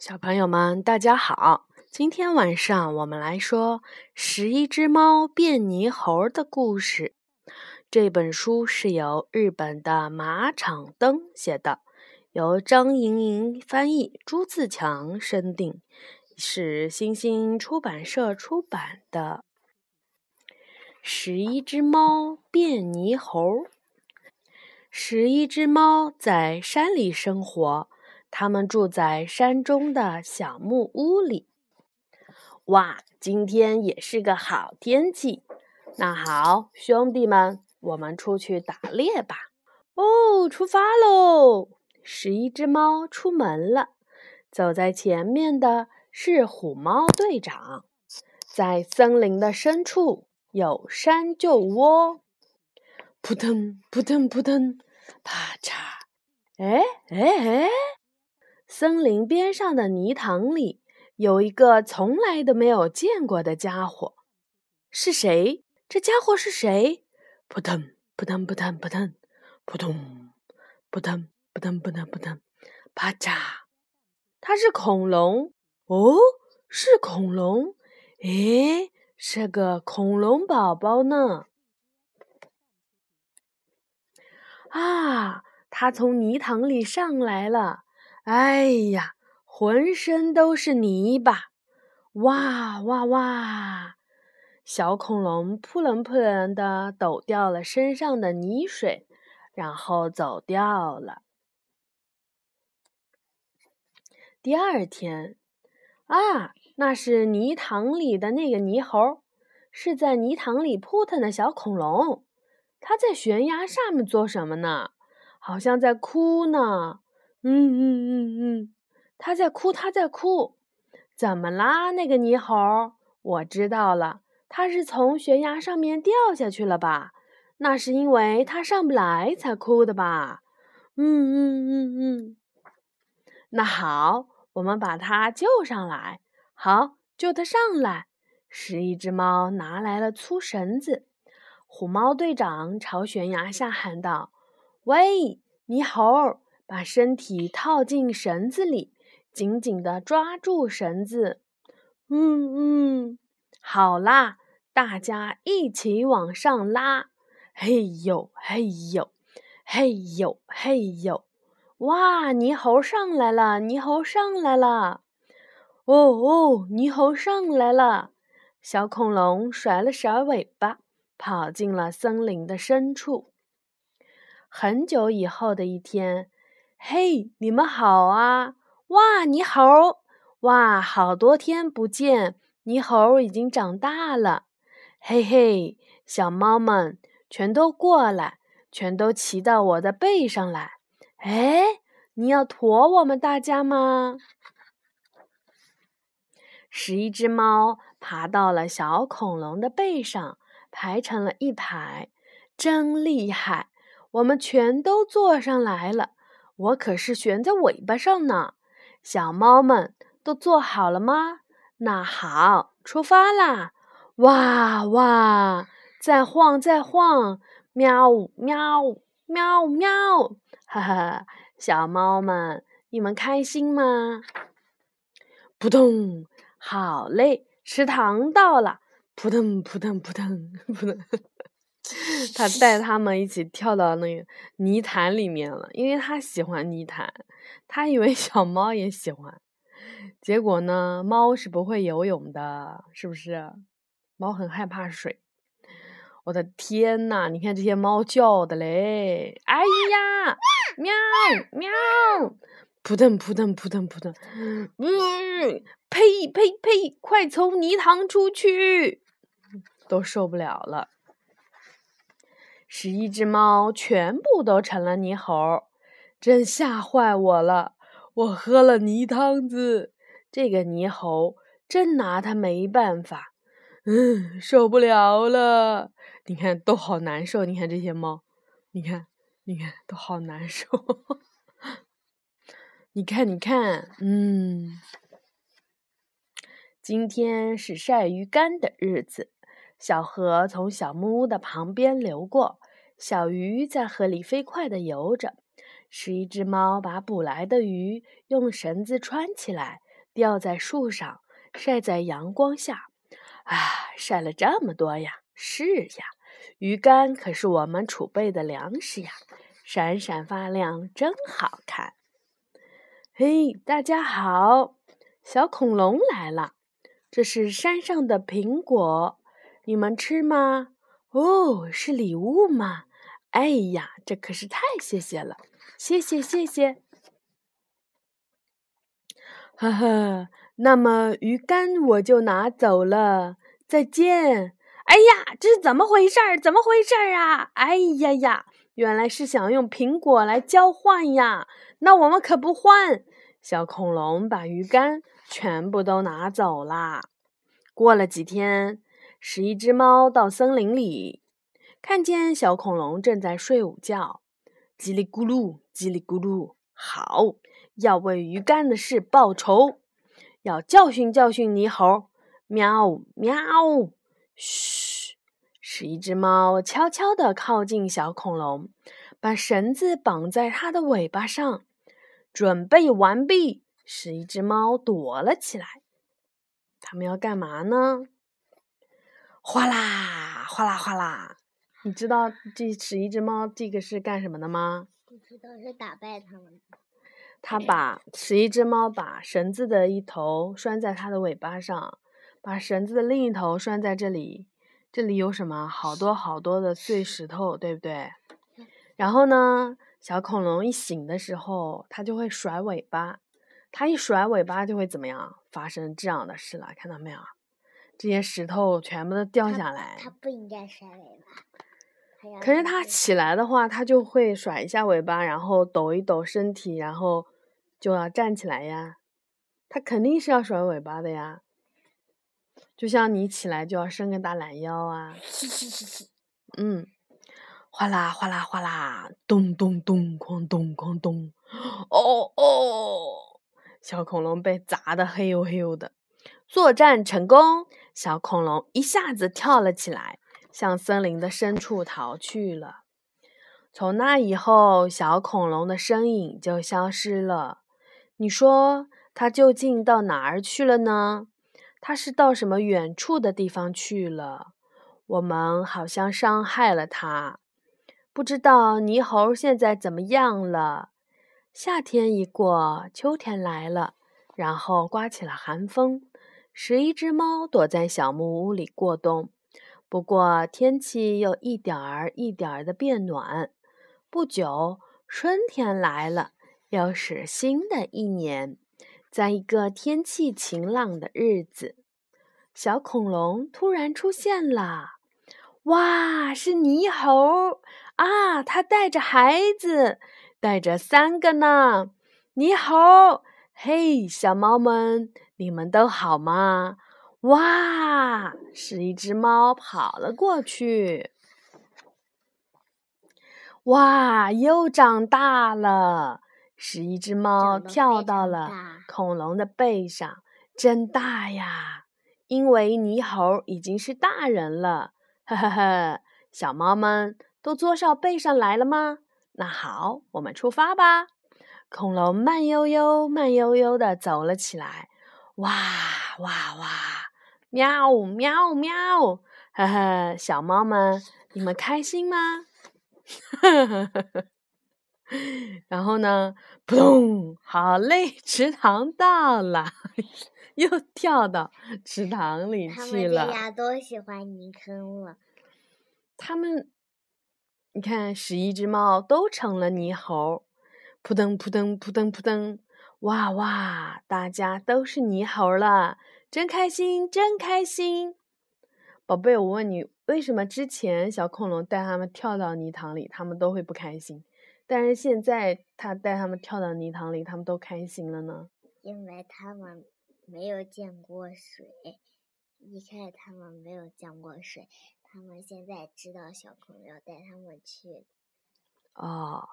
小朋友们，大家好！今天晚上我们来说《十一只猫变泥猴》的故事。这本书是由日本的马场灯写的，由张莹莹翻译，朱自强审定，是新星出版社出版的《十一只猫变泥猴》。十一只猫在山里生活。他们住在山中的小木屋里。哇，今天也是个好天气。那好，兄弟们，我们出去打猎吧！哦，出发喽！十一只猫出门了。走在前面的是虎猫队长。在森林的深处有山鹫窝。扑腾扑腾扑腾，啪嚓！哎哎哎！森林边上的泥塘里有一个从来都没有见过的家伙，是谁？这家伙是谁？扑腾扑腾扑腾扑腾，扑通扑腾扑腾扑腾扑腾，啪嚓！它是恐龙哦，是恐龙，诶，是个恐龙宝宝呢。啊，它从泥塘里上来了。哎呀，浑身都是泥巴！哇哇哇！小恐龙扑棱扑棱的抖掉了身上的泥水，然后走掉了。第二天，啊，那是泥塘里的那个泥猴，是在泥塘里扑腾的小恐龙。它在悬崖上面做什么呢？好像在哭呢。嗯嗯嗯嗯，他在哭，他在哭，怎么啦？那个泥猴，我知道了，他是从悬崖上面掉下去了吧？那是因为他上不来才哭的吧？嗯嗯嗯嗯，那好，我们把他救上来。好，救他上来。十一只猫拿来了粗绳子，虎猫队长朝悬崖下喊道：“喂，泥猴！”把身体套进绳子里，紧紧地抓住绳子。嗯嗯，好啦，大家一起往上拉。嘿呦嘿呦，嘿呦嘿呦！哇，泥猴上来了，泥猴上来了！哦哦，泥猴上来了！小恐龙甩了甩尾巴，跑进了森林的深处。很久以后的一天。嘿，你们好啊！哇，泥猴！哇，好多天不见，泥猴已经长大了。嘿嘿，小猫们全都过来，全都骑到我的背上来。哎，你要驮我们大家吗？十一只猫爬到了小恐龙的背上，排成了一排，真厉害！我们全都坐上来了。我可是悬在尾巴上呢，小猫们都做好了吗？那好，出发啦！哇哇，再晃再晃，喵喵喵喵，哈哈，小猫们，你们开心吗？扑通，好嘞，池塘到了，扑腾扑腾扑腾 扑腾。他带他们一起跳到那个泥潭里面了，因为他喜欢泥潭，他以为小猫也喜欢，结果呢，猫是不会游泳的，是不是？猫很害怕水。我的天呐，你看这些猫叫的嘞！哎呀，喵喵，扑腾扑腾扑腾扑腾，嗯，呸呸呸，快从泥塘出去，都受不了了。十一只猫全部都成了泥猴，真吓坏我了！我喝了泥汤子，这个泥猴真拿他没办法。嗯，受不了了！你看，都好难受。你看这些猫，你看，你看，都好难受。你看，你看，嗯，今天是晒鱼干的日子。小河从小木屋的旁边流过，小鱼在河里飞快地游着。十一只猫把捕来的鱼用绳子穿起来，吊在树上，晒在阳光下。啊，晒了这么多呀！是呀，鱼干可是我们储备的粮食呀，闪闪发亮，真好看。嘿，大家好，小恐龙来了，这是山上的苹果，你们吃吗？哦，是礼物吗？哎呀，这可是太谢谢了，谢谢谢谢。呵呵，那么鱼竿我就拿走了，再见。哎呀，这是怎么回事儿？怎么回事儿啊？哎呀呀，原来是想用苹果来交换呀！那我们可不换。小恐龙把鱼竿全部都拿走啦。过了几天，十一只猫到森林里，看见小恐龙正在睡午觉，叽里咕噜，叽里咕噜，好。要为鱼干的事报仇，要教训教训泥猴。喵喵，嘘！是一只猫悄悄地靠近小恐龙，把绳子绑在它的尾巴上。准备完毕，是一只猫躲了起来。它们要干嘛呢？哗啦哗啦哗啦！你知道这是一只猫这个是干什么的吗？不知道是打败它们。他把十一只猫把绳子的一头拴在它的尾巴上，把绳子的另一头拴在这里。这里有什么？好多好多的碎石头，对不对？然后呢，小恐龙一醒的时候，它就会甩尾巴。它一甩尾巴就会怎么样？发生这样的事了，看到没有？这些石头全部都掉下来。它不应该甩尾巴。可是它起来的话，它就会甩一下尾巴，然后抖一抖身体，然后就要站起来呀。它肯定是要甩尾巴的呀。就像你起来就要伸个大懒腰啊。嗯，哗啦哗啦哗啦，咚咚咚，哐咚哐咚。哦哦，小恐龙被砸得嘿呦嘿呦的。作战成功，小恐龙一下子跳了起来。向森林的深处逃去了。从那以后，小恐龙的身影就消失了。你说它究竟到哪儿去了呢？它是到什么远处的地方去了？我们好像伤害了它。不知道泥猴现在怎么样了？夏天一过，秋天来了，然后刮起了寒风。十一只猫躲在小木屋里过冬。不过天气又一点儿一点儿的变暖，不久春天来了，又是新的一年。在一个天气晴朗的日子，小恐龙突然出现了。哇，是猕猴啊！它带着孩子，带着三个呢。猕猴，嘿，小猫们，你们都好吗？哇！是一只猫跑了过去。哇！又长大了。是一只猫跳到了恐龙的背上，真大呀！因为猕猴已经是大人了。呵呵呵，小猫们都坐上背上来了吗？那好，我们出发吧。恐龙慢悠悠、慢悠悠的走了起来。哇哇哇！喵喵喵！呵呵，小猫们，你们开心吗？呵呵呵呵。然后呢？扑通！好嘞，池塘到了，又跳到池塘里去了。他们家都喜欢泥坑了。他们，你看，十一只猫都成了泥猴。扑腾扑腾扑腾扑腾！哇哇！大家都是泥猴了。真开心，真开心，宝贝，我问你，为什么之前小恐龙带他们跳到泥塘里，他们都会不开心，但是现在他带他们跳到泥塘里，他们都开心了呢？因为他们没有见过水，一开始他们没有见过水，他们现在知道小恐龙要带他们去。哦，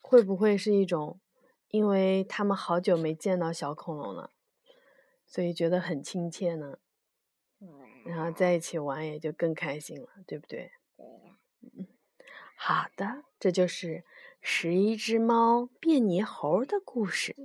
会不会是一种，因为他们好久没见到小恐龙了？所以觉得很亲切呢，然后在一起玩也就更开心了，对不对？对呀。嗯，好的，这就是十一只猫变泥猴的故事。